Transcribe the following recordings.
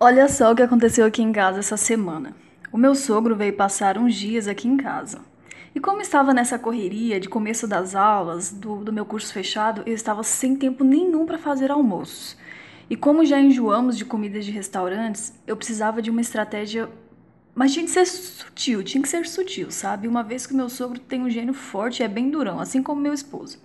Olha só o que aconteceu aqui em casa essa semana. O meu sogro veio passar uns dias aqui em casa. E como estava nessa correria de começo das aulas, do, do meu curso fechado, eu estava sem tempo nenhum para fazer almoços. E como já enjoamos de comidas de restaurantes, eu precisava de uma estratégia. Mas tinha que ser sutil, tinha que ser sutil, sabe? Uma vez que meu sogro tem um gênio forte é bem durão, assim como meu esposo.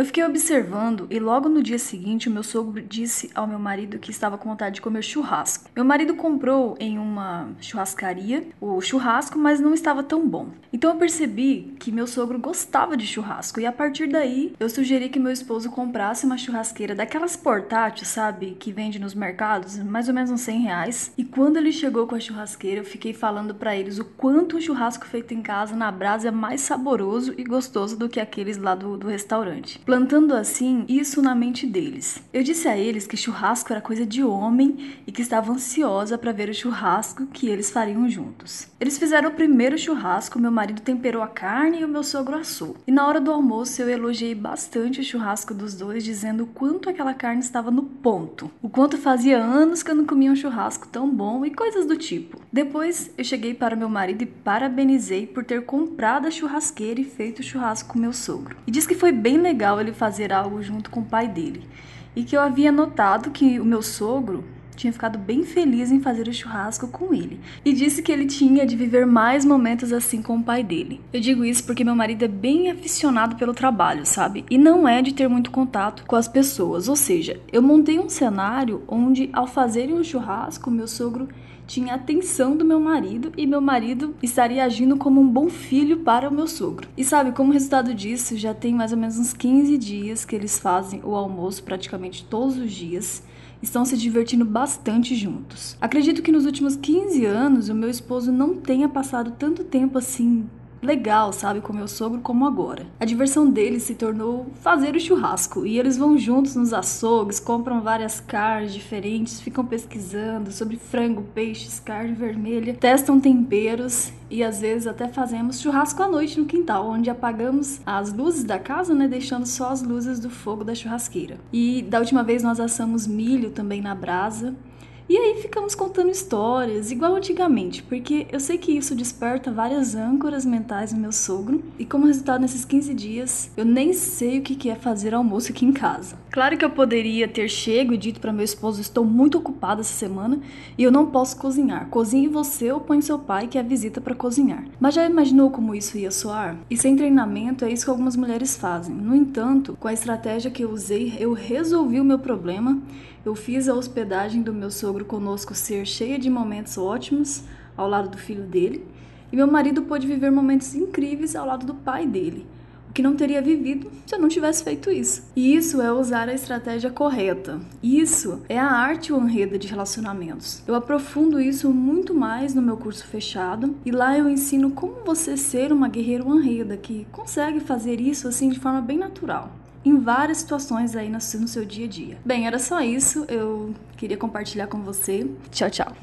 Eu fiquei observando e logo no dia seguinte o meu sogro disse ao meu marido que estava com vontade de comer churrasco. Meu marido comprou em uma churrascaria o churrasco, mas não estava tão bom. Então eu percebi que meu sogro gostava de churrasco e a partir daí eu sugeri que meu esposo comprasse uma churrasqueira daquelas portáteis, sabe, que vende nos mercados, mais ou menos uns 100 reais. E quando ele chegou com a churrasqueira, eu fiquei falando para eles o quanto um churrasco feito em casa na brasa é mais saboroso e gostoso do que aqueles lá do, do restaurante plantando assim isso na mente deles. Eu disse a eles que churrasco era coisa de homem e que estava ansiosa para ver o churrasco que eles fariam juntos. Eles fizeram o primeiro churrasco, meu marido temperou a carne e o meu sogro assou. E na hora do almoço eu elogiei bastante o churrasco dos dois, dizendo o quanto aquela carne estava no ponto, o quanto fazia anos que eu não comia um churrasco tão bom e coisas do tipo. Depois eu cheguei para meu marido e parabenizei por ter comprado a churrasqueira e feito churrasco com meu sogro. E disse que foi bem legal ele fazer algo junto com o pai dele. E que eu havia notado que o meu sogro tinha ficado bem feliz em fazer o churrasco com ele e disse que ele tinha de viver mais momentos assim com o pai dele. Eu digo isso porque meu marido é bem aficionado pelo trabalho, sabe? E não é de ter muito contato com as pessoas. Ou seja, eu montei um cenário onde, ao fazerem um churrasco, meu sogro tinha atenção do meu marido e meu marido estaria agindo como um bom filho para o meu sogro. E sabe, como resultado disso, já tem mais ou menos uns 15 dias que eles fazem o almoço praticamente todos os dias estão se divertindo bastante juntos. Acredito que nos últimos 15 anos o meu esposo não tenha passado tanto tempo assim legal, sabe, com meu sogro como agora. A diversão deles se tornou fazer o churrasco e eles vão juntos nos açougues, compram várias carnes diferentes, ficam pesquisando sobre frango, peixes, carne vermelha, testam temperos e às vezes até fazemos churrasco à noite no quintal, onde apagamos as luzes da casa, né, deixando só as luzes do fogo da churrasqueira. E da última vez nós assamos milho também na brasa e aí ficamos contando histórias, igual antigamente, porque eu sei que isso desperta várias âncoras mentais no meu sogro, e como resultado nesses 15 dias, eu nem sei o que é fazer almoço aqui em casa. Claro que eu poderia ter chego e dito para meu esposo: estou muito ocupada essa semana e eu não posso cozinhar. Cozinhe você ou põe seu pai que é visita para cozinhar. Mas já imaginou como isso ia soar? E sem treinamento é isso que algumas mulheres fazem. No entanto, com a estratégia que eu usei, eu resolvi o meu problema. Eu fiz a hospedagem do meu sogro conosco ser cheia de momentos ótimos ao lado do filho dele, e meu marido pôde viver momentos incríveis ao lado do pai dele que não teria vivido se eu não tivesse feito isso. E isso é usar a estratégia correta. Isso é a arte honreda de relacionamentos. Eu aprofundo isso muito mais no meu curso fechado e lá eu ensino como você ser uma guerreira honreda que consegue fazer isso assim de forma bem natural em várias situações aí no seu dia a dia. Bem, era só isso. Eu queria compartilhar com você. Tchau, tchau.